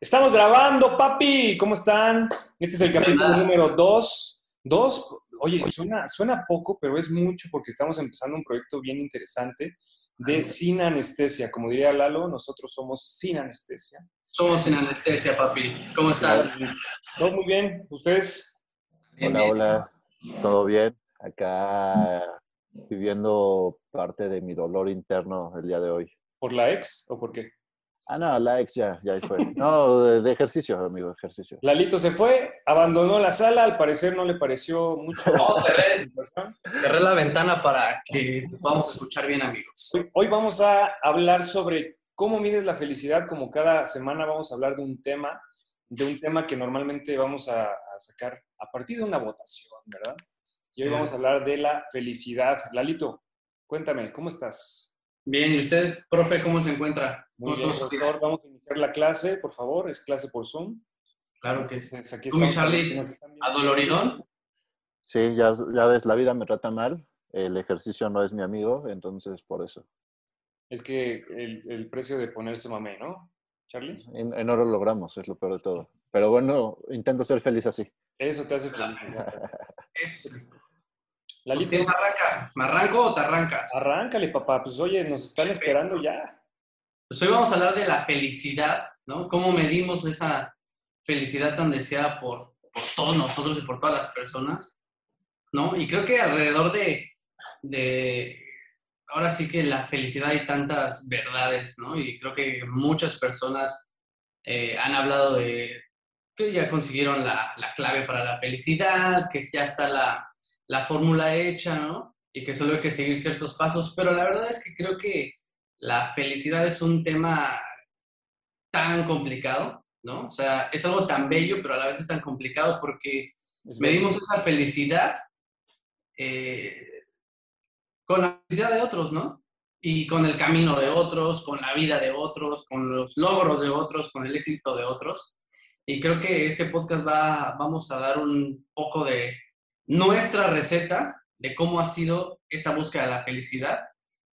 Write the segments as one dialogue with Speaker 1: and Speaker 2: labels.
Speaker 1: Estamos grabando, papi. ¿Cómo están? Este es el capítulo número 2. Dos, oye, suena, suena poco, pero es mucho porque estamos empezando un proyecto bien interesante de sin anestesia. Como diría Lalo, nosotros somos sin anestesia.
Speaker 2: Somos sin anestesia, papi. ¿Cómo están?
Speaker 1: Todo muy bien. ¿Ustedes?
Speaker 3: Hola, hola. ¿Todo bien? Acá viviendo parte de mi dolor interno el día de hoy.
Speaker 1: ¿Por la ex o por qué?
Speaker 3: Ah, no, la ex ya, ya fue. No, de, ejercicio, amigo, ejercicio.
Speaker 1: Lalito se fue, abandonó la sala, al parecer no le pareció mucho.
Speaker 2: No, cerré, cerré la ventana para que podamos escuchar bien, amigos.
Speaker 1: Hoy vamos a hablar sobre cómo mides la felicidad, como cada semana vamos a hablar de un tema, de un tema que normalmente vamos a, sacar a partir de una votación, ¿verdad? Y hoy vamos a hablar de la felicidad. Lalito, cuéntame, ¿cómo estás?
Speaker 2: Bien, ¿y usted, profe, cómo se encuentra?
Speaker 1: Muy bien, doctor, vamos a iniciar la clase, por favor, es clase por Zoom.
Speaker 2: Claro que sí. Aquí ¿Tú, Charlie, adoloridón?
Speaker 3: Sí, ya, ya ves, la vida me trata mal, el ejercicio no es mi amigo, entonces por eso.
Speaker 1: Es que el, precio de ponerse mamé, ¿no, Charlie?
Speaker 3: En, no lo logramos, es lo peor de todo. Pero bueno, intento ser feliz así.
Speaker 1: Eso te hace feliz,
Speaker 2: Eso. Lalito. ¿Me arranca? ¿Me arranco o te arrancas?
Speaker 1: Arráncale, papá. Pues oye, nos están esperando ya.
Speaker 2: Pues hoy vamos a hablar de la felicidad, ¿no? ¿Cómo medimos esa felicidad tan deseada por, por todos nosotros y por todas las personas? ¿No? Y creo que alrededor de, de, ahora sí que la felicidad hay tantas verdades, ¿no? Y creo que muchas personas eh, han hablado de que ya consiguieron la, la clave para la felicidad, que ya está la, la fórmula hecha, ¿no? Y que solo hay que seguir ciertos pasos, pero la verdad es que creo que la felicidad es un tema tan complicado, ¿no? O sea, es algo tan bello, pero a la vez es tan complicado porque medimos esa felicidad eh, con la felicidad de otros, ¿no? Y con el camino de otros, con la vida de otros, con los logros de otros, con el éxito de otros. Y creo que este podcast va, vamos a dar un poco de, nuestra receta de cómo ha sido esa búsqueda de la felicidad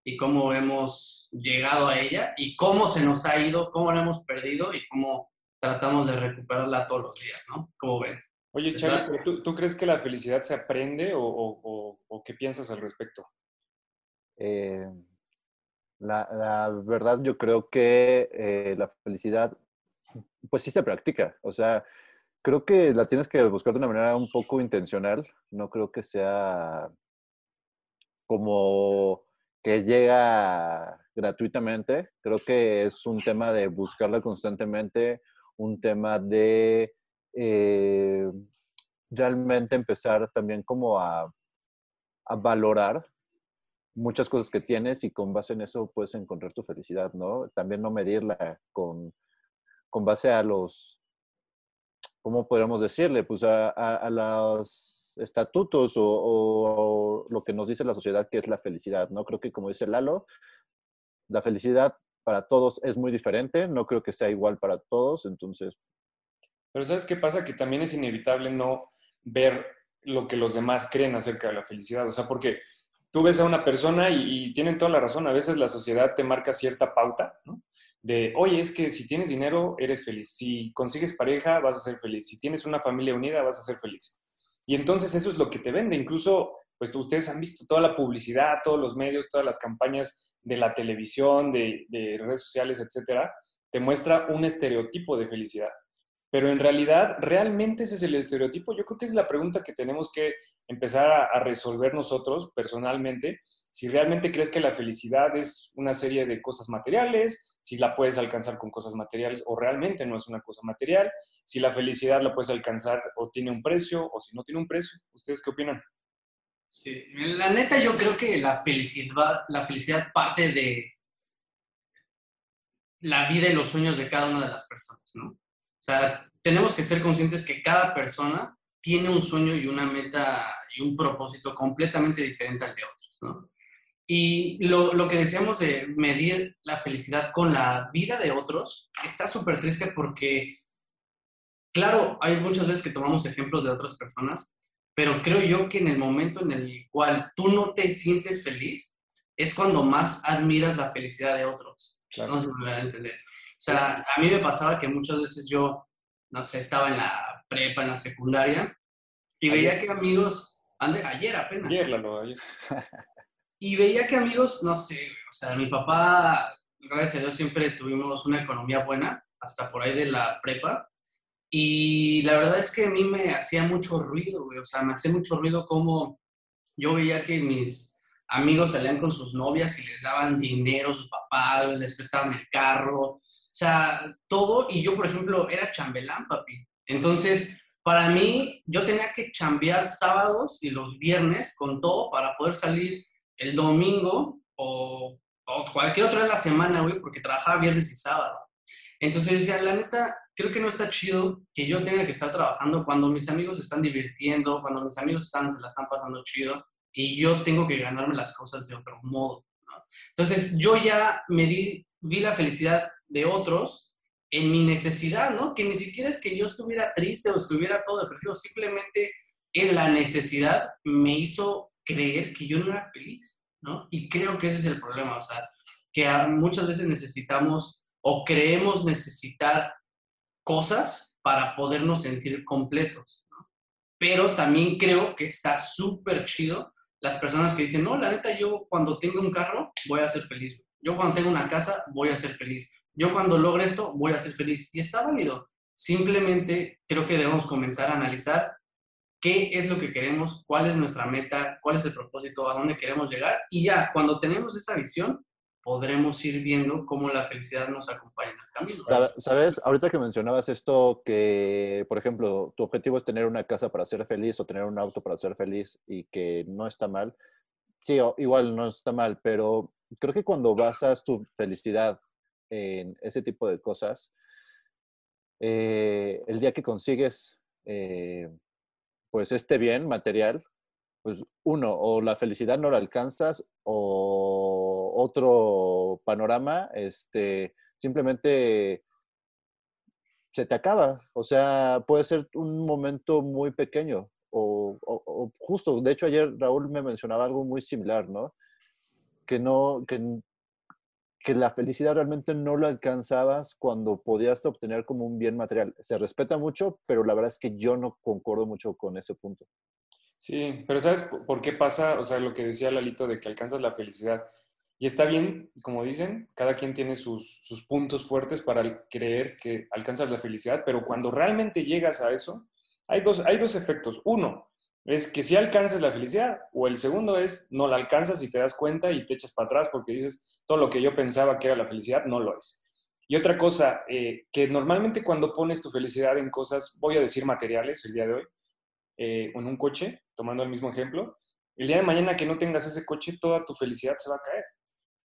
Speaker 2: y cómo hemos llegado a ella y cómo se nos ha ido, cómo la hemos perdido y cómo tratamos de recuperarla todos los días, ¿no? ¿Cómo ven?
Speaker 1: Oye, Charlie, ¿tú, crees que la felicidad se aprende o, qué piensas al respecto?
Speaker 3: Eh, la, verdad, yo creo que eh, la felicidad, pues sí se practica. O sea, creo que la tienes que buscar de una manera un poco intencional. No creo que sea como que llega gratuitamente. Creo que es un tema de buscarla constantemente, un tema de eh, realmente empezar también como a, a, valorar muchas cosas que tienes y con base en eso puedes encontrar tu felicidad, ¿no? También no medirla con, con base a los ¿cómo podríamos decirle? Pues a, los estatutos o, lo que nos dice la sociedad que es la felicidad, ¿no? Creo que como dice Lalo, la felicidad para todos es muy diferente, no creo que sea igual para todos, entonces...
Speaker 1: Pero ¿sabes qué pasa? Que también es inevitable no ver lo que los demás creen acerca de la felicidad, o sea, porque tú ves a una persona y, y tienen toda la razón, a veces la sociedad te marca cierta pauta, ¿no? de, oye, es que si tienes dinero, eres feliz. Si consigues pareja, vas a ser feliz. Si tienes una familia unida, vas a ser feliz. Y entonces eso es lo que te vende. Incluso, pues ustedes han visto toda la publicidad, todos los medios, todas las campañas de la televisión, de, de redes sociales, etcétera, te muestra un estereotipo de felicidad. Pero en realidad, ¿realmente ese es el estereotipo? Yo creo que es la pregunta que tenemos que empezar a, resolver nosotros personalmente. Si realmente crees que la felicidad es una serie de cosas materiales, si la puedes alcanzar con cosas materiales o realmente no es una cosa material, si la felicidad la puedes alcanzar o tiene un precio o si no tiene un precio. ¿Ustedes qué opinan?
Speaker 2: Sí, la neta yo creo que la felicidad, la felicidad parte de la vida y los sueños de cada una de las personas, ¿no? O sea, tenemos que ser conscientes que cada persona tiene un sueño y una meta y un propósito completamente diferente al de otros, ¿no? Y lo, lo que decíamos de medir la felicidad con la vida de otros está súper triste porque claro, hay muchas veces que tomamos ejemplos de otras personas, pero creo yo que en el momento en el cual tú no te sientes feliz, es cuando más admiras la felicidad de otros. No sé si me van a entender. O sea, a mí me pasaba que muchas veces yo, no sé, estaba en la prepa, en la secundaria, y veía que amigos, ande, ayer apenas.
Speaker 1: Ayer, ayer.
Speaker 2: Y veía que amigos, no sé, o sea, mi papá, gracias a Dios, siempre tuvimos una economía buena, hasta por ahí de la prepa. Y la verdad es que a mí me hacía mucho ruido, güey. O sea, me hacía mucho ruido como yo veía que mis amigos salían con sus novias y les daban dinero, sus papás, les prestaban el carro, sea, todo. Y yo, por ejemplo, era chambelán, papi. Entonces, para mí, yo tenía que chambear sábados y los viernes con todo para poder salir el domingo o, o cualquier otra de la semana, güey, porque trabajaba viernes y sábado. Entonces decía, la neta, creo que no está chido que yo tenga que estar trabajando cuando mis amigos se están divirtiendo, cuando mis amigos están, se la están pasando chido y yo tengo que ganarme las cosas de otro modo. Entonces yo ya me di, vi la felicidad de otros en mi necesidad, ¿no? Que ni siquiera es que yo estuviera triste o estuviera todo depresivo, simplemente en la necesidad me hizo creer que yo no era feliz, ¿no? Y creo que ese es el problema, o sea, que muchas veces necesitamos o creemos necesitar cosas para podernos sentir completos, ¿no? Pero también creo que está súper chido las personas que dicen, no, la neta, yo cuando tengo un carro voy a ser feliz. Yo cuando tengo una casa voy a ser feliz. Yo cuando logre esto voy a ser feliz. Y está válido. Simplemente creo que debemos comenzar a analizar qué es lo que queremos, cuál es nuestra meta, cuál es el propósito, a dónde queremos llegar. Y ya, cuando tenemos esa visión, podremos ir viendo cómo la felicidad nos acompaña en el camino.
Speaker 3: Sabes, ahorita que mencionabas esto, que por ejemplo, tu objetivo es tener una casa para ser feliz o tener un auto para ser feliz y que no está mal. Sí, igual no está mal, pero creo que cuando basas tu felicidad en ese tipo de cosas, eh, el día que consigues eh, pues este bien material, pues uno, o la felicidad no la alcanzas o otro panorama, este, simplemente se te acaba. O sea, puede ser un momento muy pequeño o, justo, de hecho ayer Raúl me mencionaba algo muy similar, ¿no? Que no, que, que la felicidad realmente no lo alcanzabas cuando podías obtener como un bien material. Se respeta mucho, pero la verdad es que yo no concuerdo mucho con ese punto.
Speaker 1: Sí, pero ¿sabes por qué pasa? O sea, lo que decía Lalito de que alcanzas la felicidad. Y está bien, como dicen, cada quien tiene sus, puntos fuertes para creer que alcanzas la felicidad, pero cuando realmente llegas a eso, hay dos, hay dos efectos. Uno es que si alcanzas la felicidad, o el segundo es no la alcanzas y te das cuenta y te echas para atrás porque dices, todo lo que yo pensaba que era la felicidad no lo es. Y otra cosa, eh, que normalmente cuando pones tu felicidad en cosas, voy a decir materiales el día de hoy, eh, en un coche, tomando el mismo ejemplo, el día de mañana que no tengas ese coche, toda tu felicidad se va a caer.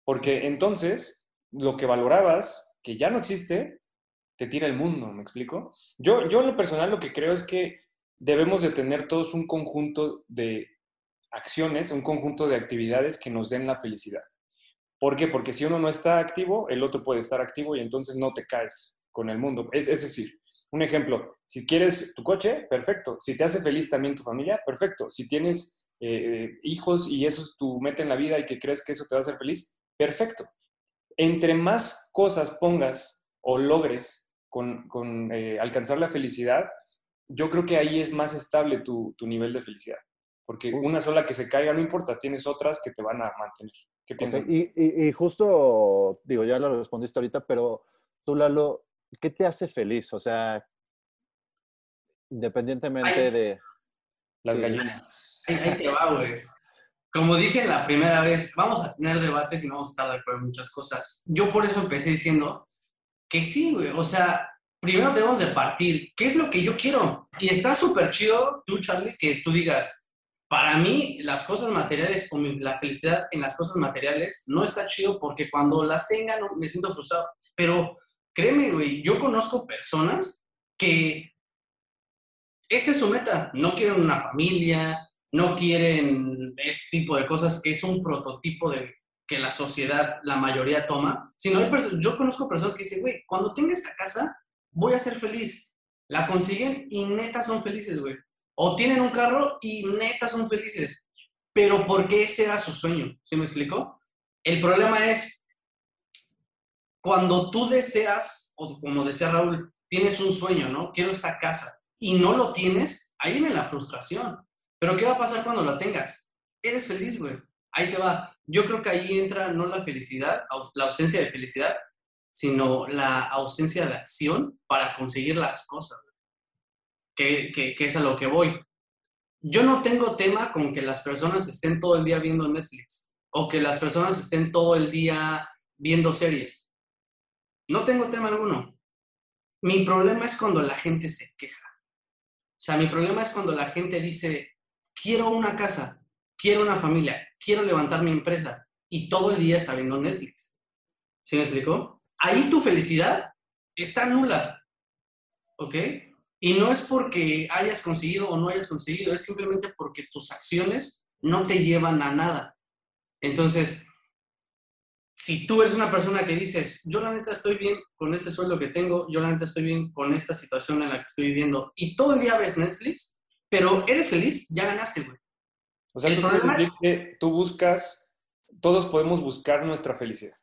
Speaker 1: Porque entonces lo que valorabas, que ya no existe, te tira el mundo, ¿me explico? Yo, yo en lo personal lo que creo es que debemos de tener todos un conjunto de acciones, un conjunto de actividades que nos den la felicidad. ¿Por qué? Porque si uno no está activo, el otro puede estar activo y entonces no te caes con el mundo. Es, es decir, un ejemplo, si quieres tu coche, perfecto. Si te hace feliz también tu familia, perfecto. Si tienes eh, hijos y eso es tu meta en la vida y que crees que eso te va a hacer feliz, perfecto. Entre más cosas pongas o logres con, eh, alcanzar la felicidad, yo creo que ahí es más estable tu, nivel de felicidad. Porque una sola que se caiga no importa, tienes otras que te van a mantener. ¿Qué piensas?
Speaker 3: Y, y, justo, digo, ya lo respondiste ahorita, pero tú, Lalo, ¿qué te hace feliz? O sea, independientemente de...
Speaker 1: Las gallinas.
Speaker 2: Ahí, te va, güey. Como dije la primera vez, vamos a tener debates y no vamos a estar de acuerdo en muchas cosas. Yo por eso empecé diciendo que sí, güey. O sea, primero debemos de partir. ¿Qué es lo que yo quiero? Y está súper chido tú, Charlie, que tú digas, para mí las cosas materiales o la felicidad en las cosas materiales no está chido porque cuando las tengan me siento frustrado. Pero Créeme, güey, yo conozco personas que esa es su meta. No quieren una familia, no quieren este tipo de cosas que es un prototipo de que la sociedad, la mayoría toma, sino hay yo conozco personas que dicen, güey, cuando tenga esta casa, voy a ser feliz. La consiguen y neta son felices, güey. O tienen un carro y neta son felices. Pero porque ese era su sueño, ¿sí me explicó? El problema es cuando tú deseas, o como decía Raúl, tienes un sueño, ¿no? Quiero esta casa y no lo tienes, ahí viene la frustración. Pero ¿qué va a pasar cuando la tengas? Eres feliz, güey. Ahí te va. Yo creo que ahí entra no la felicidad, la ausencia de felicidad, sino la ausencia de acción para conseguir las cosas. Que, que, es a lo que voy. Yo no tengo tema con que las personas estén todo el día viendo Netflix o que las personas estén todo el día viendo series. No tengo tema alguno. Mi problema es cuando la gente se queja. O sea, mi problema es cuando la gente dice, quiero una casa, quiero una familia, quiero levantar mi empresa y todo el día está viendo Netflix. ¿Sí me explicó? Ahí tu felicidad está nula. ¿Ok? Y no es porque hayas conseguido o no hayas conseguido, es simplemente porque tus acciones no te llevan a nada. Entonces, si tú eres una persona que dices, yo la neta estoy bien con ese sueldo que tengo, yo la neta estoy bien con esta situación en la que estoy viviendo, y todo el día ves Netflix, pero eres feliz, ya ganaste, güey.
Speaker 1: O sea, el problema es que tú buscas, todos podemos buscar nuestra felicidad.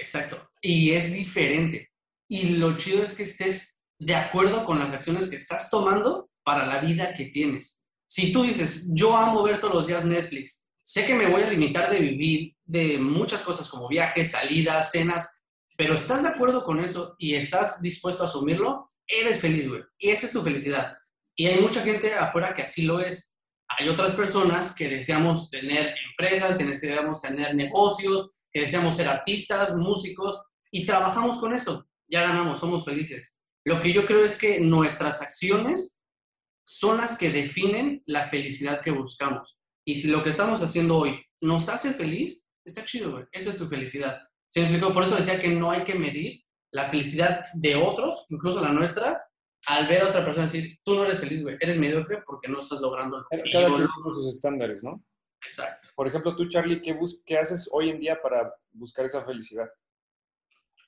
Speaker 2: Exacto. Y es diferente. Y lo chido es que estés de acuerdo con las acciones que estás tomando para la vida que tienes. Si tú dices, yo amo ver todos los días Netflix, sé que me voy a limitar de vivir de muchas cosas como viajes, salidas, cenas, pero estás de acuerdo con eso y estás dispuesto a asumirlo, eres feliz, güey. Y esa es tu felicidad. Y hay mucha gente afuera que así lo es. Hay otras personas que deseamos tener empresas, que deseamos tener negocios, que deseamos ser artistas, músicos, y trabajamos con eso. Ya ganamos, somos felices. Lo que yo creo es que nuestras acciones son las que definen la felicidad que buscamos. Y si lo que estamos haciendo hoy nos hace feliz, está chido, güey. Esa es tu felicidad. ¿Se me explicó? Por eso decía que no hay que medir la felicidad de otros, incluso la nuestra, al ver a otra persona decir, tú no eres feliz, güey, eres mediocre porque no estás logrando lo
Speaker 1: que Cada quien sus estándares, ¿no?
Speaker 2: Exacto.
Speaker 1: Por ejemplo, tú, Charlie, ¿qué, ¿qué haces hoy en día para buscar esa felicidad?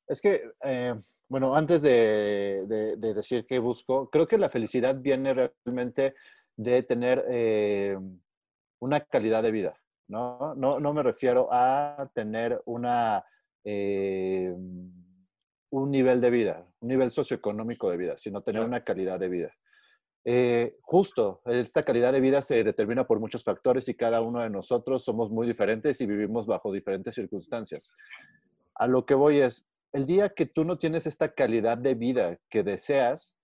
Speaker 3: Es que, eh, bueno, antes de, de, decir qué busco, creo que la felicidad viene realmente de tener eh, una calidad de vida, ¿no? No, no me refiero a tener una, eh, un nivel de vida, un nivel socioeconómico de vida, sino tener una calidad de vida. Eh, justo, esta calidad de vida se determina por muchos factores y cada uno de nosotros somos muy diferentes y vivimos bajo diferentes circunstancias. A lo que voy es, el día que tú no tienes esta calidad de vida que deseas,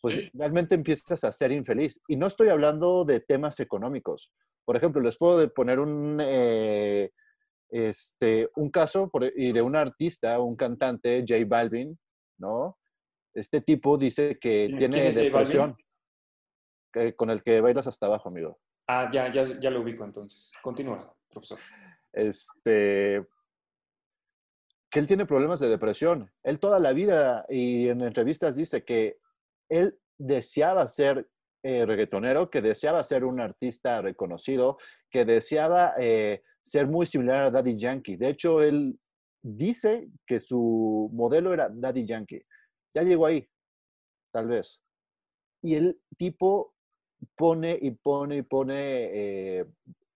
Speaker 3: pues realmente empiezas a ser infeliz. Y no estoy hablando de temas económicos. Por ejemplo, les puedo poner un, eh, este, un caso y de un artista, un cantante, J Balvin, ¿no? Este tipo dice que tiene depresión, con el que bailas hasta abajo, amigo.
Speaker 1: Ah, ya, ya, ya lo ubico entonces. Continúa, profesor.
Speaker 3: Este, que él tiene problemas de depresión. Él toda la vida y en entrevistas dice que él deseaba ser eh, reggaetonero, que deseaba ser un artista reconocido, que deseaba eh, ser muy similar a Daddy Yankee. De hecho, él dice que su modelo era Daddy Yankee. Ya llegó ahí, tal vez. Y el tipo pone y pone y pone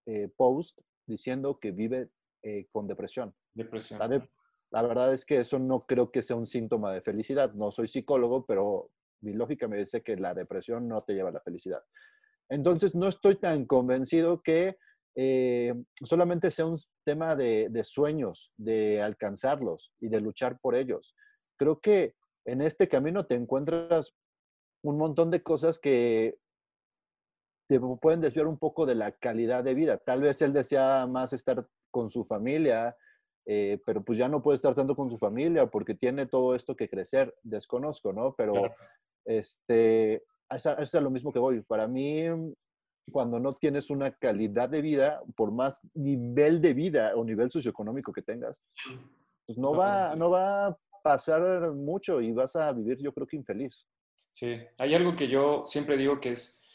Speaker 3: eh, post diciendo que vive con depresión.
Speaker 1: Depresión.
Speaker 3: la, verdad es que eso no creo que sea un síntoma de felicidad. No soy psicólogo, pero mi lógica me dice que la depresión no te lleva a la felicidad. Entonces, no estoy tan convencido que eh, solamente sea un tema de, sueños, de alcanzarlos y de luchar por ellos. Creo que en este camino te encuentras un montón de cosas que te pueden desviar un poco de la calidad de vida. Tal vez él desea más estar con su familia, eh, pero pues ya no puede estar tanto con su familia porque tiene todo esto que crecer. Desconozco, ¿no? Pero este, eso es lo mismo que voy. Para mí, cuando no tienes una calidad de vida, por más nivel de vida o nivel socioeconómico que tengas, pues no, va, no va a pasar mucho y vas a vivir, yo creo que infeliz.
Speaker 1: Sí, hay algo que yo siempre digo que es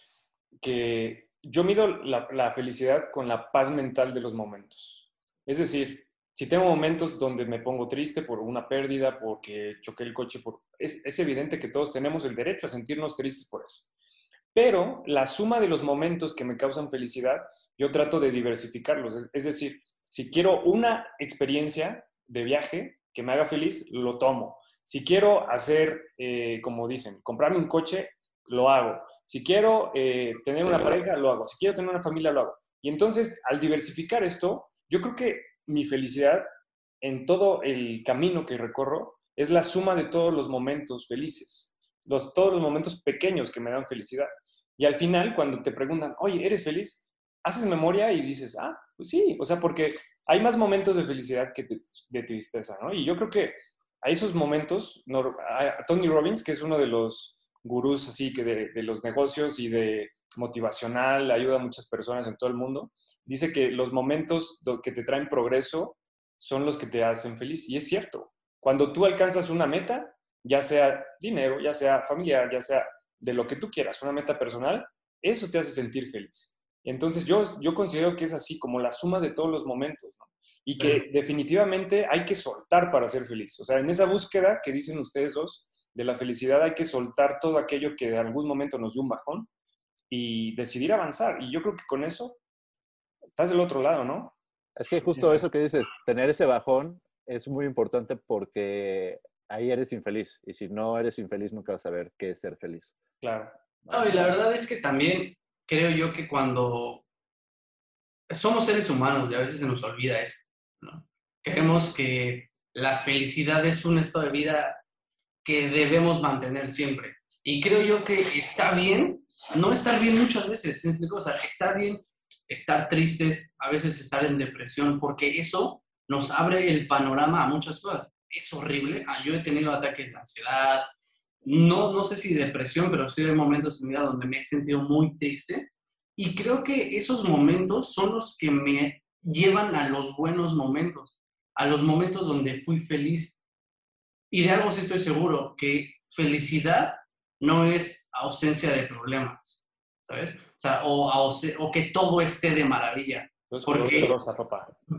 Speaker 1: que yo mido la, felicidad con la paz mental de los momentos. Es decir, Si tengo momentos donde me pongo triste por una pérdida, porque choqué el coche, por... es, evidente que todos tenemos el derecho a sentirnos tristes por eso. Pero la suma de los momentos que me causan felicidad, yo trato de diversificarlos. Es, es decir, si quiero una experiencia de viaje que me haga feliz, lo tomo. Si quiero hacer, eh, como dicen, comprarme un coche, lo hago. Si quiero eh, tener una pareja, lo hago. Si quiero tener una familia, lo hago. Y entonces, al diversificar esto, yo creo que mi felicidad en todo el camino que recorro es la suma de todos los momentos felices, los, todos los momentos pequeños que me dan felicidad. Y al final, cuando te preguntan, oye, ¿eres feliz? Haces memoria y dices, ah, pues sí, o sea, porque hay más momentos de felicidad que de tristeza, ¿no? Y yo creo que a esos momentos, a Tony Robbins, que es uno de los gurús así que de, de, los negocios y de motivacional, ayuda a muchas personas en todo el mundo, dice que los momentos que te traen progreso son los que te hacen feliz. Y es cierto, cuando tú alcanzas una meta, ya sea dinero, ya sea familiar, ya sea de lo que tú quieras, una meta personal, eso te hace sentir feliz. Entonces yo, yo considero que es así, como la suma de todos los momentos, ¿no? Y que definitivamente hay que soltar para ser feliz. O sea, en esa búsqueda que dicen ustedes dos de la felicidad hay que soltar todo aquello que de algún momento nos dio un bajón y decidir avanzar. Y yo creo que con eso estás del otro lado, ¿no?
Speaker 3: Es que justo eso que dices, tener ese bajón es muy importante porque ahí eres infeliz. Y si no eres infeliz, nunca vas a saber qué es ser feliz.
Speaker 1: Claro.
Speaker 2: No, y la verdad es que también creo yo que cuando somos seres humanos y a veces se nos olvida eso, ¿no? Creemos que la felicidad es un estado de vida que debemos mantener siempre. Y creo yo que está bien no estar bien muchas veces, ¿me explico? O sea, está bien estar tristes, a veces estar en depresión, porque eso nos abre el panorama a muchas cosas. Es horrible. Ah, yo he tenido ataques de ansiedad, no, no sé si depresión, pero sí hay momentos en mi vida donde me he sentido muy triste. Y creo que esos momentos son los que me llevan a los buenos momentos, a los momentos donde fui feliz. Y de algo sí estoy seguro, que felicidad no es ausencia de problemas, ¿sabes? O sea, o, o que todo esté de maravilla. Porque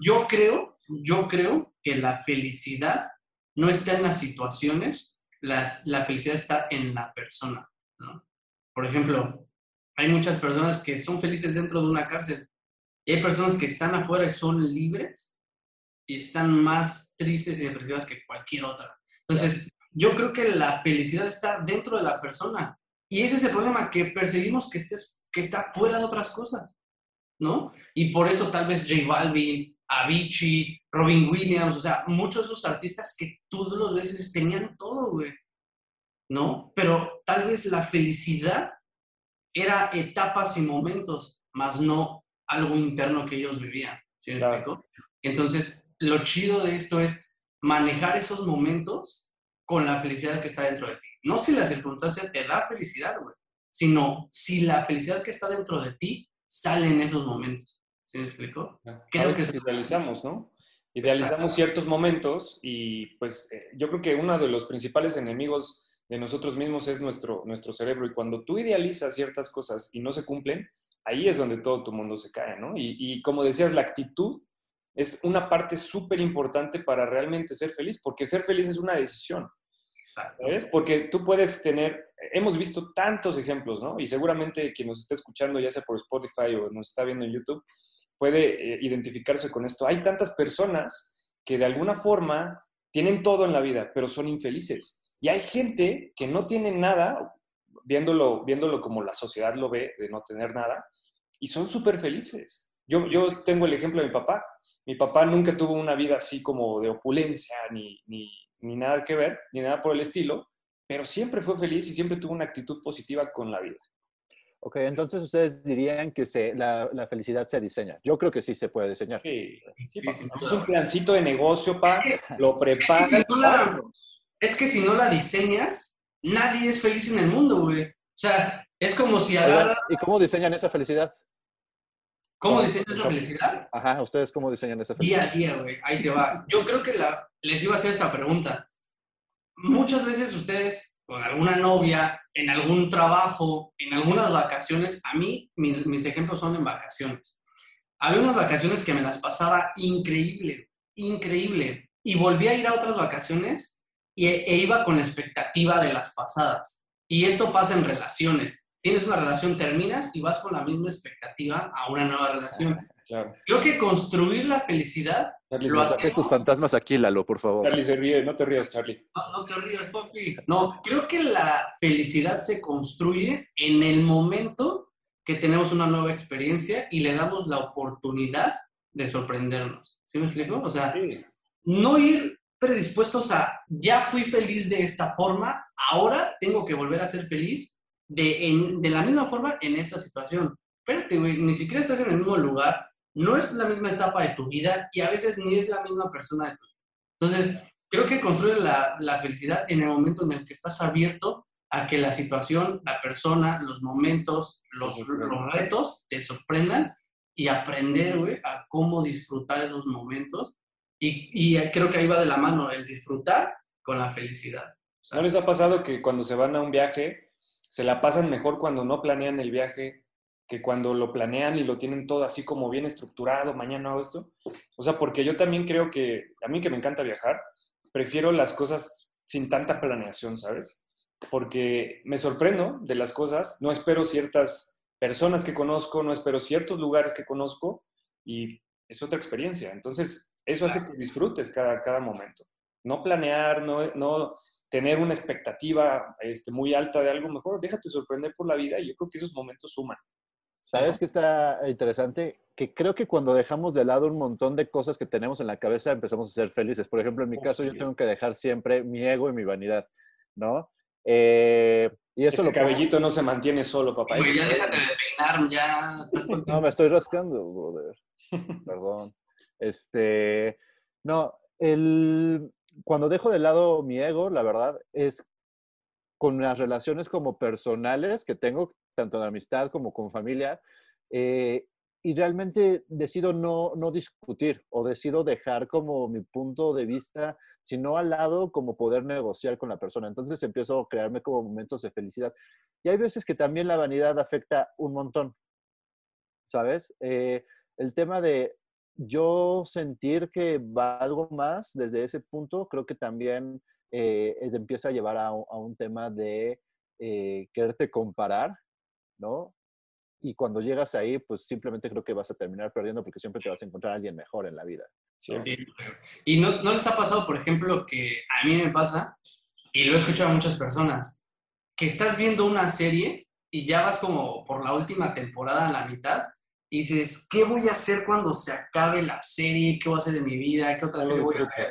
Speaker 2: yo creo, yo creo que la felicidad no está en las situaciones, las, la felicidad está en la persona, ¿no? Por ejemplo, hay muchas personas que son felices dentro de una cárcel y hay personas que están afuera y son libres y están más tristes y depresivas que cualquier otra. Entonces, yo creo que la felicidad está dentro de la persona. Y ese es el problema, que perseguimos que, estés, que está fuera de otras cosas, ¿no? Y por eso tal vez J Balvin, Avicii, Robin Williams, o sea, muchos de esos artistas que tú los veces tenían todo, güey, ¿no? Pero tal vez la felicidad era etapas y momentos, más no algo interno que ellos vivían, ¿sí me explico? Entonces, lo chido de esto es manejar esos momentos con la felicidad que está dentro de ti. No si la circunstancia te da felicidad, güey, sino si la felicidad que está dentro de ti sale en esos momentos. ¿Sí me explico?
Speaker 1: Creo que idealizamos, ¿no? Idealizamos ciertos momentos y pues eh, yo creo que uno de los principales enemigos de nosotros mismos es nuestro, nuestro cerebro y cuando tú idealizas ciertas cosas y no se cumplen, ahí es donde todo tu mundo se cae, ¿no? Y, y como decías, la actitud es una parte súper importante para realmente ser feliz, porque ser feliz es una decisión.
Speaker 2: Exacto.
Speaker 1: Porque tú puedes tener, hemos visto tantos ejemplos, ¿no? Y seguramente quien nos está escuchando, ya sea por Spotify o nos está viendo en YouTube, puede eh, identificarse con esto. Hay tantas personas que de alguna forma tienen todo en la vida, pero son infelices. Y hay gente que no tiene nada, viéndolo, viéndolo como la sociedad lo ve, de no tener nada, y son súper felices. Yo, yo tengo el ejemplo de mi papá. Mi papá nunca tuvo una vida así como de opulencia, ni, ni, ni nada que ver, ni nada por el estilo, pero siempre fue feliz y siempre tuvo una actitud positiva con la vida.
Speaker 3: Ok, entonces ustedes dirían que se, la, la, felicidad se diseña. Yo creo que sí se puede diseñar.
Speaker 1: Sí, sí, sí es un plancito de negocio, pa, lo preparas.
Speaker 2: Es, si no es que si no la diseñas, nadie es feliz en el mundo, güey. O sea, es como si agarra...
Speaker 3: ¿Y cómo diseñan esa felicidad?
Speaker 2: ¿Cómo diseñas la felicidad?
Speaker 3: Ajá, ¿ustedes cómo diseñan esa felicidad?
Speaker 2: Día a día, güey. Ahí te va. Yo creo que la, les iba a hacer esta pregunta. Muchas veces ustedes, con alguna novia, en algún trabajo, en algunas vacaciones, a mí, mi, mis ejemplos son en vacaciones. Había unas vacaciones que me las pasaba increíble. increíble. Y volví a ir a otras vacaciones y, e iba con la expectativa de las pasadas. Y esto pasa en relaciones. Tienes una relación, terminas y vas con la misma expectativa a una nueva relación.
Speaker 1: Claro.
Speaker 2: Creo que construir la felicidad
Speaker 1: Charlie,
Speaker 2: Lo
Speaker 3: Saque tus fantasmas aquí, Lalo, por favor.
Speaker 1: Charlie se ríe, no te rías, Charlie.
Speaker 2: No, no te rías, papi. No, creo que la felicidad se construye en el momento que tenemos una nueva experiencia y le damos la oportunidad de sorprendernos. ¿Sí me explico? O sea,
Speaker 1: Sí.
Speaker 2: no ir predispuestos a, ya fui feliz de esta forma, ahora tengo que volver a ser feliz de, en- de la misma forma en esta situación. Espérate, güey, ni siquiera estás en el mismo lugar, no es la misma etapa de tu vida y a veces ni es la misma persona de tu vida. Entonces, creo que construye la, la felicidad en el momento en el que estás abierto a que la situación, la persona, los momentos, los, los retos te sorprendan y aprender, güey, a cómo disfrutar esos momentos. Y, y creo que ahí va de la mano el disfrutar con la felicidad. Sea,
Speaker 1: ¿No les ha pasado que cuando se van a un viaje se la pasan mejor cuando no planean el viaje que cuando lo planean y lo tienen todo así como bien estructurado, mañana hago esto? O sea, porque yo también creo que, a mí que me encanta viajar, prefiero las cosas sin tanta planeación, ¿sabes? Porque me sorprendo de las cosas, no espero ciertas personas que conozco, no espero ciertos lugares que conozco y es otra experiencia. Entonces, eso hace que disfrutes cada, cada momento. No planear, no, no tener una expectativa este, muy alta de algo mejor, déjate sorprender por la vida y yo creo que esos momentos suman.
Speaker 3: ¿Sabes qué está interesante? Que creo que cuando dejamos de lado un montón de cosas que tenemos en la cabeza, empezamos a ser felices. Por ejemplo, en mi
Speaker 1: Oh,
Speaker 3: caso, yo
Speaker 1: sí.
Speaker 3: tengo que dejar siempre mi ego y mi vanidad, ¿no? Eh, y esto
Speaker 1: Ese
Speaker 3: lo pongo-
Speaker 1: cabellito no se mantiene solo, papá. Ese
Speaker 2: ya déjate de peinar, ya.
Speaker 3: No, me estoy rascando, brother. Perdón. Este, no, el, cuando dejo de lado mi ego, la verdad, es con las relaciones como personales que tengo, tanto en amistad como con familia, eh, y realmente decido no, no discutir o decido dejar como mi punto de vista, sino al lado como poder negociar con la persona. Entonces empiezo a crearme como momentos de felicidad. Y hay veces que también la vanidad afecta un montón, ¿sabes? Eh, el tema de yo sentir que valgo más desde ese punto, creo que también eh, es- empieza a llevar a, un- a un tema de eh, quererte comparar, ¿no? Y cuando llegas ahí, pues simplemente creo que vas a terminar perdiendo porque siempre te vas a encontrar a alguien mejor en la vida.
Speaker 1: Sí.
Speaker 2: Sí, creo. Y no, no les ha pasado, por ejemplo, que a mí me pasa, y lo he escuchado a muchas personas, que estás viendo una serie y ya vas como por la última temporada a la mitad y dices, ¿qué voy a hacer cuando se acabe la serie? ¿Qué voy a hacer de mi vida? ¿Qué otra serie voy a ver?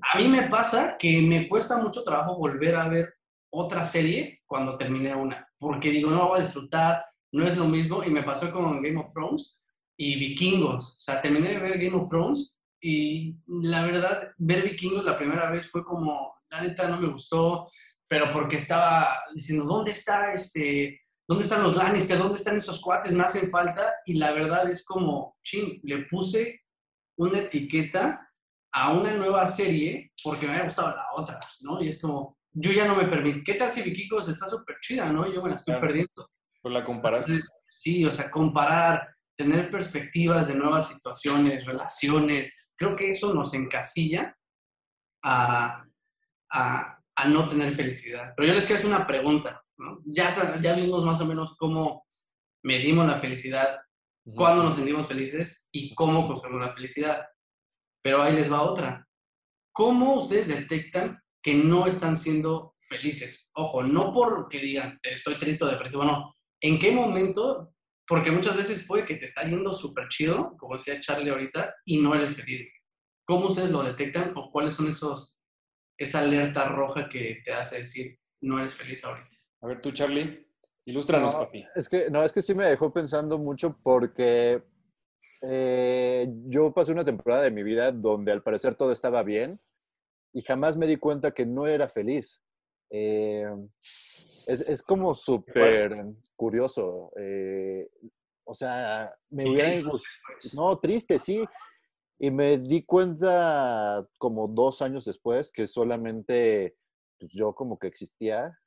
Speaker 2: A mí me pasa que me cuesta mucho trabajo volver a ver otra serie cuando terminé una, porque digo, no voy a disfrutar, no es lo mismo, y me pasó con Game of Thrones y Vikingos, o sea, terminé de ver Game of Thrones y la verdad, ver Vikingos la primera vez fue como, la neta no me gustó, pero porque estaba diciendo, ¿dónde está este, dónde están los Lannister, dónde están esos cuates, me hacen falta, y la verdad es como, chin, le puse una etiqueta a una nueva serie porque me había gustado la otra, ¿no? Y es como, yo ya no me permito. ¿Qué tal si Vikingos está súper chida, no? Yo me la estoy
Speaker 1: Claro.
Speaker 2: perdiendo.
Speaker 1: Por la comparación.
Speaker 2: Entonces, sí, o sea, comparar, tener perspectivas de nuevas situaciones, relaciones, creo que eso nos encasilla a, a, a no tener felicidad. Pero yo les quiero hacer una pregunta, ¿no? Ya, ya vimos más o menos cómo medimos la felicidad, cuándo nos sentimos felices y cómo construimos la felicidad. Pero ahí les va otra. ¿Cómo ustedes detectan que no están siendo felices? Ojo, no porque digan, estoy triste o depresivo, no. ¿En qué momento? Porque muchas veces puede que te está yendo súper chido, como decía Charlie ahorita, y no eres feliz. ¿Cómo ustedes lo detectan o cuáles son esos, esa alerta roja que te hace decir, no eres feliz ahorita?
Speaker 1: A ver, tú, Charlie, ilústranos,
Speaker 3: No,
Speaker 1: papi.
Speaker 3: Es que, no, es que sí me dejó pensando mucho porque eh, yo pasé una temporada de mi vida donde al parecer todo estaba bien y jamás me di cuenta que no era feliz. Eh, es, es como súper curioso. eh, o sea, me hubiera. No, triste, sí. Y me di cuenta como dos años después que solamente pues, yo como que existía,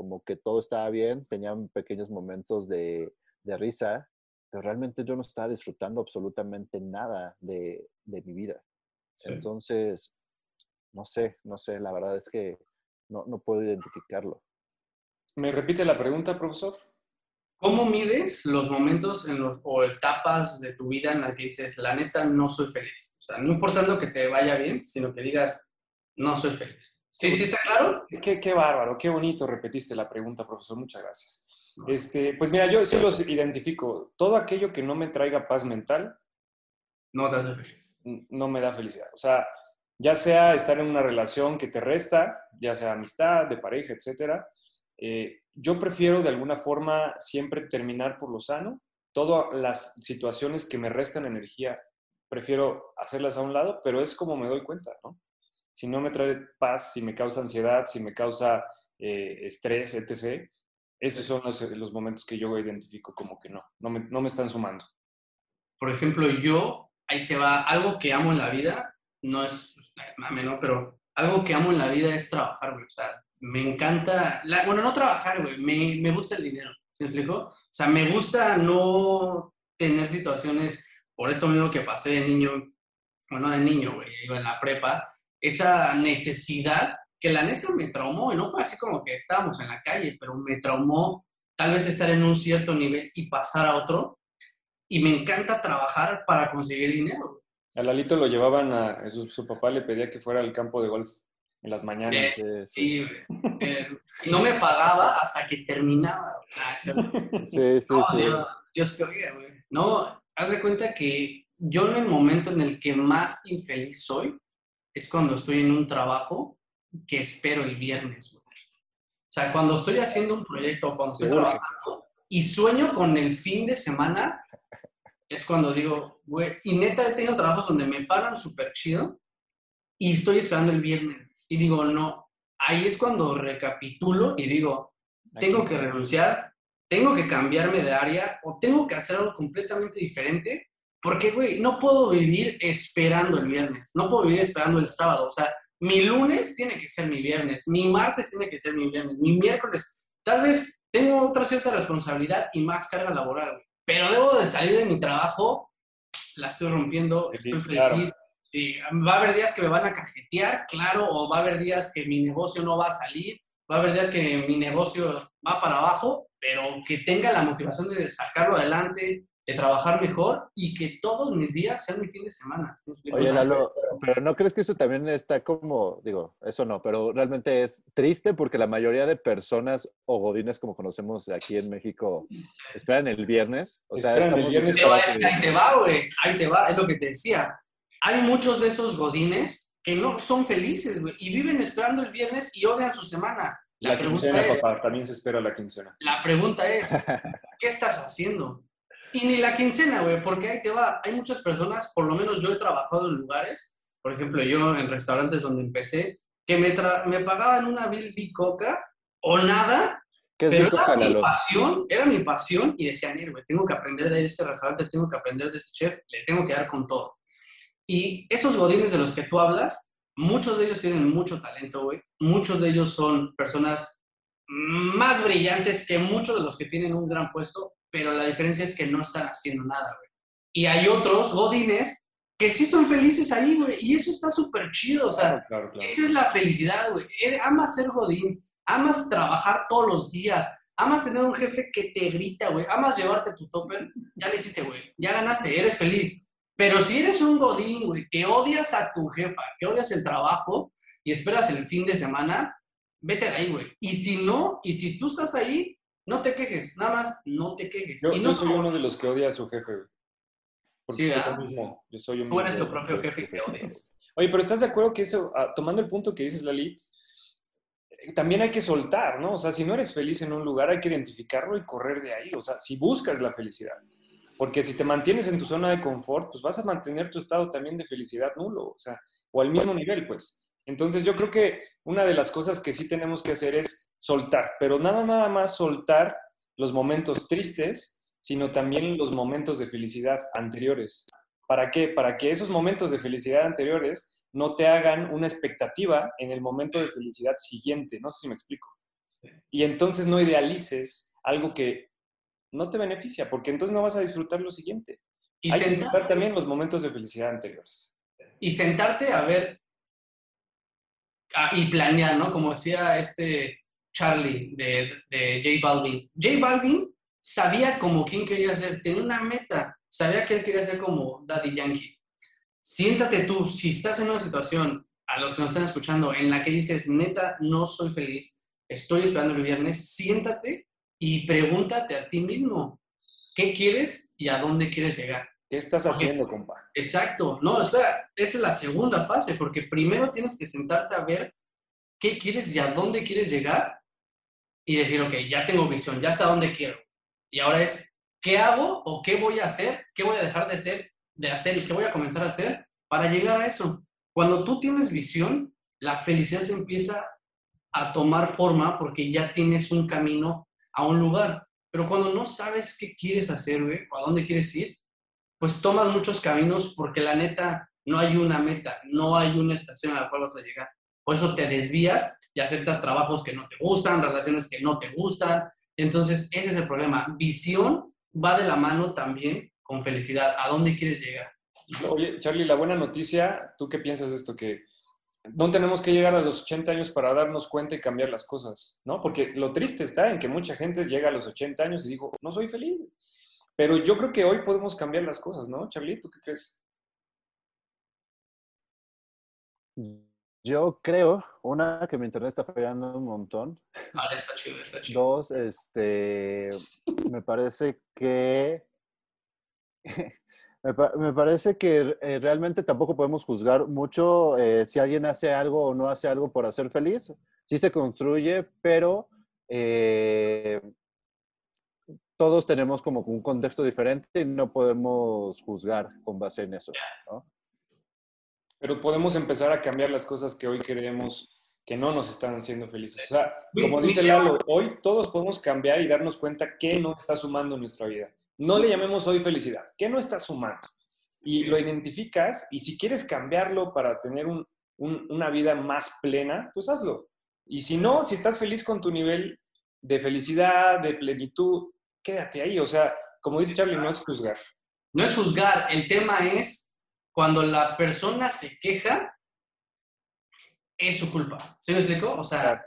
Speaker 3: como que todo estaba bien, tenían pequeños momentos de, de risa, pero realmente yo no estaba disfrutando absolutamente nada de, de mi vida. Entonces, no sé, no sé, la verdad es que no, no puedo identificarlo.
Speaker 1: ¿Me repite la pregunta, profesor?
Speaker 2: ¿Cómo mides los momentos en los, o etapas de tu vida en las que dices, la neta, no soy feliz? O sea, no importando que te vaya bien, sino que digas, no soy feliz. ¿Sí, sí está claro?
Speaker 1: Qué, qué bárbaro, qué bonito repetiste la pregunta, profesor. Muchas gracias. Este, pues mira, yo sí los identifico. Todo aquello que no me traiga paz mental.
Speaker 2: No te hace feliz.
Speaker 1: No me da felicidad. O sea, ya sea estar en una relación que te resta, ya sea amistad, de pareja, etcétera. Eh, yo prefiero de alguna forma siempre terminar por lo sano. Todas las situaciones que me restan energía, prefiero hacerlas a un lado, pero es como me doy cuenta, ¿no? Si no me trae paz, si me causa ansiedad, si me causa eh, estrés, etc., esos son los, momentos que yo identifico como que no, no me, no me están sumando.
Speaker 2: Por ejemplo, yo, ahí te va, algo que amo en la vida, no es, mame, ¿no? Pero algo que amo en la vida es trabajar, güey. O sea, me encanta, bueno, no trabajar, güey, me, me gusta el dinero, ¿se me explico? O sea, me gusta no tener situaciones, por esto mismo que pasé de niño, bueno, de niño, güey, iba en la prepa, esa necesidad que la neta me traumó, y no fue así como que estábamos en la calle, pero me traumó tal vez estar en un cierto nivel y pasar a otro, y me encanta trabajar para conseguir dinero.
Speaker 1: A Lalito lo llevaban a, su, papá le pedía que fuera al campo de golf en las mañanas.
Speaker 2: Sí, eh, no me pagaba hasta que terminaba.
Speaker 3: sí, sí, sí.
Speaker 2: Dios, te oiga, güey. No, haz de cuenta que yo en el momento en el que más infeliz soy es cuando estoy en un trabajo que espero el viernes, güey. O sea, cuando estoy haciendo un proyecto, cuando estoy trabajando y sueño con el fin de semana, es cuando digo, güey, y neta he tenido trabajos donde me pagan súper chido y estoy esperando el viernes. Y digo, no, ahí es cuando recapitulo y digo, tengo que renunciar, tengo que cambiarme de área o tengo que hacer algo completamente diferente porque, güey, no puedo vivir esperando el viernes, no puedo vivir esperando el sábado. O sea, mi lunes tiene que ser mi viernes, mi martes tiene que ser mi viernes, mi miércoles. Tal vez tengo otra cierta responsabilidad y más carga laboral, pero debo de salir de mi trabajo, la estoy rompiendo, estoy feliz. Sí, va a haber días que me van a cajetear, claro, o va a haber días que mi negocio no va a salir, va a haber días que mi negocio va para abajo, pero que tenga la motivación de sacarlo adelante, de trabajar mejor y que todos mis días sean mi fin de semana.
Speaker 3: Oye, Lalo, pero ¿no crees que eso también está como, digo, eso no, pero realmente es triste porque la mayoría de personas o godines como conocemos aquí en México esperan el viernes? O sea,
Speaker 2: el viernes ahí te va, güey, ahí te va, es lo que te decía. Hay muchos de esos godines que no son felices, güey, y viven esperando el viernes y odian su semana.
Speaker 1: La, quincena, papá, también se espera la quincena.
Speaker 2: La pregunta es, ¿qué estás haciendo? Y ni la quincena, güey, porque ahí te va. Hay muchas personas, por lo menos yo he trabajado en lugares, por ejemplo, yo en restaurantes donde empecé, que me, me pagaban una Bill Coca o nada, pero era mi pasión, era mi pasión y decían, güey, tengo que aprender de ese restaurante, tengo que aprender de ese chef, le tengo que dar con todo. Y esos godines de los que tú hablas, muchos de ellos tienen mucho talento, güey. Muchos de ellos son personas más brillantes que muchos de los que tienen un gran puesto, pero la diferencia es que no están haciendo nada, güey. Y hay otros godines que sí son felices ahí, güey, y eso está súper chido, o sea, esa es la felicidad, güey. Amas ser godín, amas trabajar todos los días, amas tener un jefe que te grita, güey, amas llevarte tu topper, ya le hiciste, güey, ya ganaste, eres feliz. Pero si eres un godín, güey, que odias a tu jefa, que odias el trabajo y esperas el fin de semana, vete de ahí, güey. Y si no, y si tú estás ahí, no te quejes, nada más, no te quejes.
Speaker 1: Yo,
Speaker 2: y no
Speaker 1: soy uno de los que odia a su jefe,
Speaker 2: Sí, soy mismo. Yo soy un Tú eres tu propio jefe que odias.
Speaker 1: Oye, pero ¿estás de acuerdo que eso, ah, tomando el punto que dices, Lalit, eh, también hay que soltar, ¿no? O sea, si no eres feliz en un lugar, hay que identificarlo y correr de ahí. O sea, si buscas la felicidad. Porque si te mantienes en tu zona de confort, pues vas a mantener tu estado también de felicidad nulo, o sea, o al mismo nivel, pues. Entonces yo creo que una de las cosas que sí tenemos que hacer es soltar, pero nada, nada más soltar los momentos tristes, sino también los momentos de felicidad anteriores. ¿Para qué? Para que esos momentos de felicidad anteriores no te hagan una expectativa en el momento de felicidad siguiente, no sé si me explico. Y entonces no idealices algo que no te beneficia, porque entonces no vas a disfrutar lo siguiente. Y Hay que disfrutar también los momentos de felicidad anteriores.
Speaker 2: y sentarte a ver y planear, ¿no? Como decía este Charlie de, de J Balvin. J Balvin sabía como quién quería ser, tenía una meta, sabía que él quería ser como Daddy Yankee. Siéntate tú, si estás en una situación, a los que nos están escuchando, en la que dices, neta, no soy feliz, estoy esperando el viernes, siéntate y pregúntate a ti mismo, ¿qué quieres y a dónde quieres llegar?
Speaker 1: ¿Qué estás haciendo, compa?
Speaker 2: Exacto. No, espera, esa es la segunda fase, porque primero tienes que sentarte a ver qué quieres y a dónde quieres llegar y decir, ok, ya tengo visión, ya sé a dónde quiero. Y ahora es, ¿qué hago o qué voy a hacer? ¿Qué voy a dejar de, ser, de hacer y qué voy a comenzar a hacer para llegar a eso? Cuando tú tienes visión, la felicidad se empieza a tomar forma porque ya tienes un camino a un lugar. Pero cuando no sabes qué quieres hacer, o a dónde quieres ir, pues tomas muchos caminos porque la neta no hay una meta, no hay una estación a la cual vas a llegar. Por eso te desvías y aceptas trabajos que no te gustan, relaciones que no te gustan. Entonces, ese es el problema. Visión va de la mano también con felicidad. ¿A dónde quieres llegar?
Speaker 1: Oye, Charlie, la buena noticia, ¿tú qué piensas de esto? Que no tenemos que llegar a los 80 años para darnos cuenta y cambiar las cosas, ¿no? Porque lo triste está en que mucha gente llega a los 80 años y dijo, no soy feliz. Pero yo creo que hoy podemos cambiar las cosas, ¿no? Charlie, ¿tú qué crees?
Speaker 3: Yo creo, una, que mi internet está fallando un montón.
Speaker 2: Vale, está chido, está chido.
Speaker 3: Dos, este, me parece que Me, parece que eh, realmente tampoco podemos juzgar mucho eh, si alguien hace algo o no hace algo por hacer feliz. Sí se construye, pero eh, todos tenemos como un contexto diferente y no podemos juzgar con base en eso.
Speaker 1: Pero podemos empezar a cambiar las cosas que hoy creemos que no nos están haciendo felices. O sea, como dice Lalo, hoy todos podemos cambiar y darnos cuenta que no está sumando en nuestra vida. No le llamemos hoy felicidad. ¿Qué no está sumando? Y lo identificas y si quieres cambiarlo para tener una vida más plena, pues hazlo. Y si no, si estás feliz con tu nivel de felicidad, de plenitud, quédate ahí. O sea, como dice Charlie, no es juzgar.
Speaker 2: No es juzgar. El tema es cuando la persona se queja, es su culpa. ¿Sí me explico? O sea,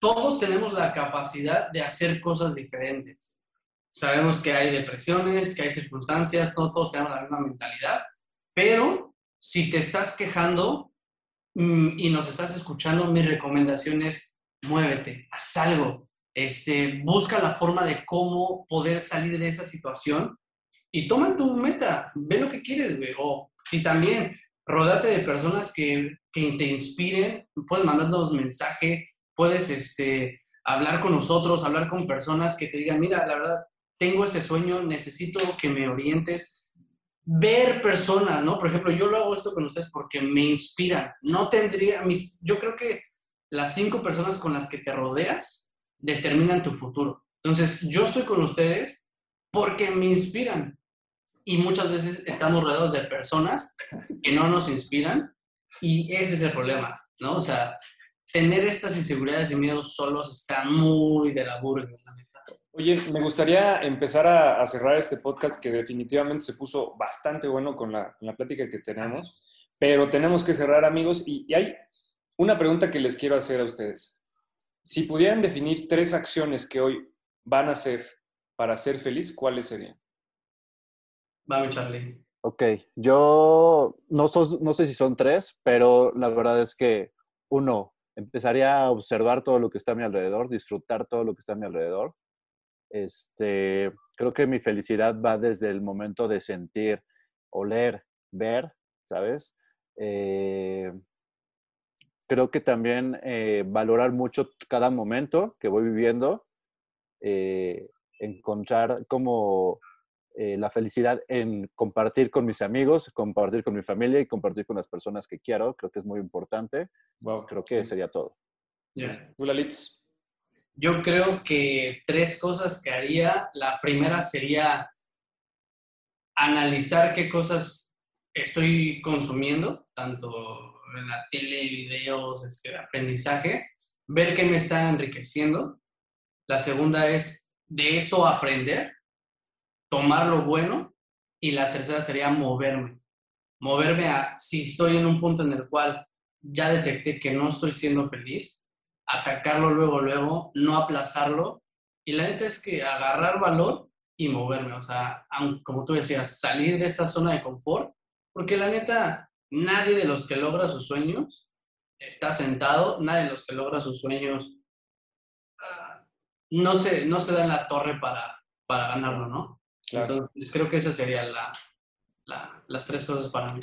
Speaker 2: todos tenemos la capacidad de hacer cosas diferentes. Sabemos que hay depresiones, que hay circunstancias, no todos tenemos la misma mentalidad, pero si te estás quejando mm, y nos estás escuchando, mi recomendación es muévete, haz algo, este, busca la forma de cómo poder salir de esa situación y toma tu meta, ve lo que quieres, güey. O si también, rodate de personas que, que te inspiren, puedes mandarnos mensaje, puedes este, hablar con nosotros, hablar con personas que te digan, mira, la verdad, tengo este sueño, necesito que me orientes. Ver personas, ¿no? Por ejemplo, yo lo hago esto con ustedes porque me inspiran. No tendría, mis, yo creo que las cinco personas con las que te rodeas determinan tu futuro. Entonces, yo estoy con ustedes porque me inspiran. Y muchas veces estamos rodeados de personas que no nos inspiran y ese es el problema, ¿no? O sea, tener estas inseguridades y miedos solos está muy de la burga,
Speaker 1: Oye, me gustaría empezar a, cerrar este podcast que definitivamente se puso bastante bueno con la, plática que tenemos, pero tenemos que cerrar amigos y, hay una pregunta que les quiero hacer a ustedes. Si pudieran definir tres acciones que hoy van a hacer para ser feliz, ¿cuáles serían?
Speaker 2: Vamos, Charlie.
Speaker 3: Ok, yo no, no sé si son tres, pero la verdad es que uno, empezaría a observar todo lo que está a mi alrededor, disfrutar todo lo que está a mi alrededor. Este, creo que mi felicidad va desde el momento de sentir, oler, ver, ¿sabes? Eh, creo que también eh, valorar mucho cada momento que voy viviendo, eh, encontrar como la felicidad en compartir con mis amigos, compartir con mi familia y compartir con las personas que quiero, creo que es muy importante. Creo que sería todo.
Speaker 1: Yeah.
Speaker 2: Yo creo que tres cosas que haría. La primera sería analizar qué cosas estoy consumiendo, tanto en la tele, videos, este, aprendizaje, ver qué me está enriqueciendo. La segunda es de eso aprender, tomar lo bueno. Y la tercera sería moverme. moverme a, si estoy en un punto en el cual ya detecté que no estoy siendo feliz, atacarlo luego, luego, no aplazarlo. Y la neta es que agarrar valor y moverme, o sea, como tú decías, salir de esta zona de confort, porque la neta, nadie de los que logra sus sueños está sentado, nadie de los que logra sus sueños ah, no, se, no se da en la torre para, para ganarlo, ¿no? Entonces, creo que esas serían la, las tres cosas para mí.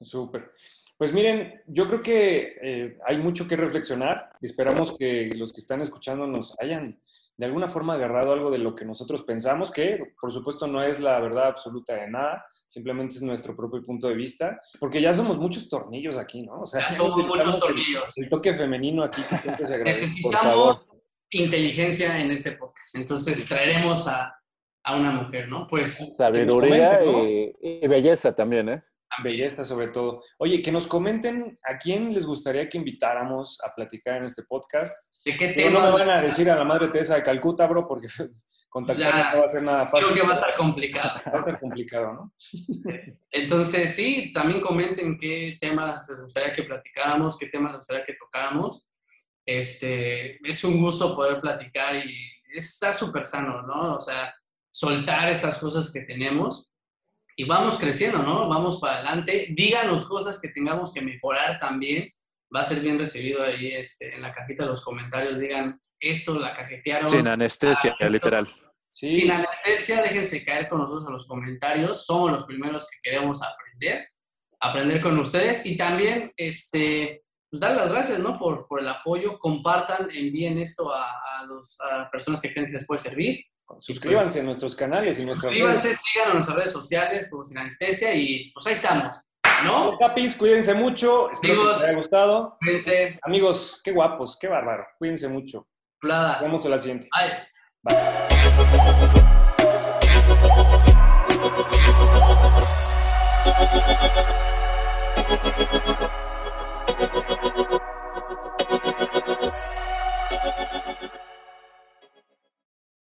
Speaker 1: Súper. Pues miren, yo creo que eh, hay mucho que reflexionar. Esperamos que los que están escuchando nos hayan de alguna forma agarrado algo de lo que nosotros pensamos, que por supuesto no es la verdad absoluta de nada, simplemente es nuestro propio punto de vista, porque ya somos muchos tornillos aquí, ¿no?
Speaker 2: O sea, ya somos muchos tornillos.
Speaker 1: El, toque femenino aquí que siempre se agradece.
Speaker 2: Necesitamos inteligencia en este podcast, entonces traeremos a, a una mujer, ¿no? Pues...
Speaker 3: Sabiduría y belleza también, ¿eh?
Speaker 1: Belleza sobre todo. Oye, que nos comenten a quién les gustaría que invitáramos a platicar en este podcast.
Speaker 2: ¿De qué tema?
Speaker 1: No me van a decir a la Madre Teresa de Calcuta, bro, porque contactar no va a ser nada fácil.
Speaker 2: Creo que va a estar complicado.
Speaker 1: Va a estar complicado, ¿no?
Speaker 2: Entonces, sí, también comenten qué temas les gustaría que platicáramos, qué temas les gustaría que tocáramos. Este, es un gusto poder platicar y está súper sano, ¿no? O sea, soltar estas cosas que tenemos y vamos creciendo, ¿no? Vamos para adelante. Díganos cosas que tengamos que mejorar también. Va a ser bien recibido ahí este, en la cajita de los comentarios. Digan, esto la cajetearon.
Speaker 3: Sin anestesia, ah, literal.
Speaker 2: Sin anestesia, déjense caer con nosotros a los comentarios. Somos los primeros que queremos aprender, aprender con ustedes. Y también, este, pues dar las gracias, ¿no? Por, por el apoyo. Compartan, envíen esto a, a, los, a personas que creen que les puede servir.
Speaker 1: Suscríbanse a nuestros canales y nuestras
Speaker 2: Suscríbanse, sigan a nuestras redes sociales como Sin Anestesia y pues ahí estamos. ¿No?
Speaker 1: Capis, cuídense mucho. Espero que les haya gustado.
Speaker 2: Cuídense.
Speaker 1: Amigos, qué guapos, qué bárbaro. Cuídense mucho.
Speaker 2: Plada.
Speaker 1: Nos vemos en la siguiente.
Speaker 2: Bye. Bye.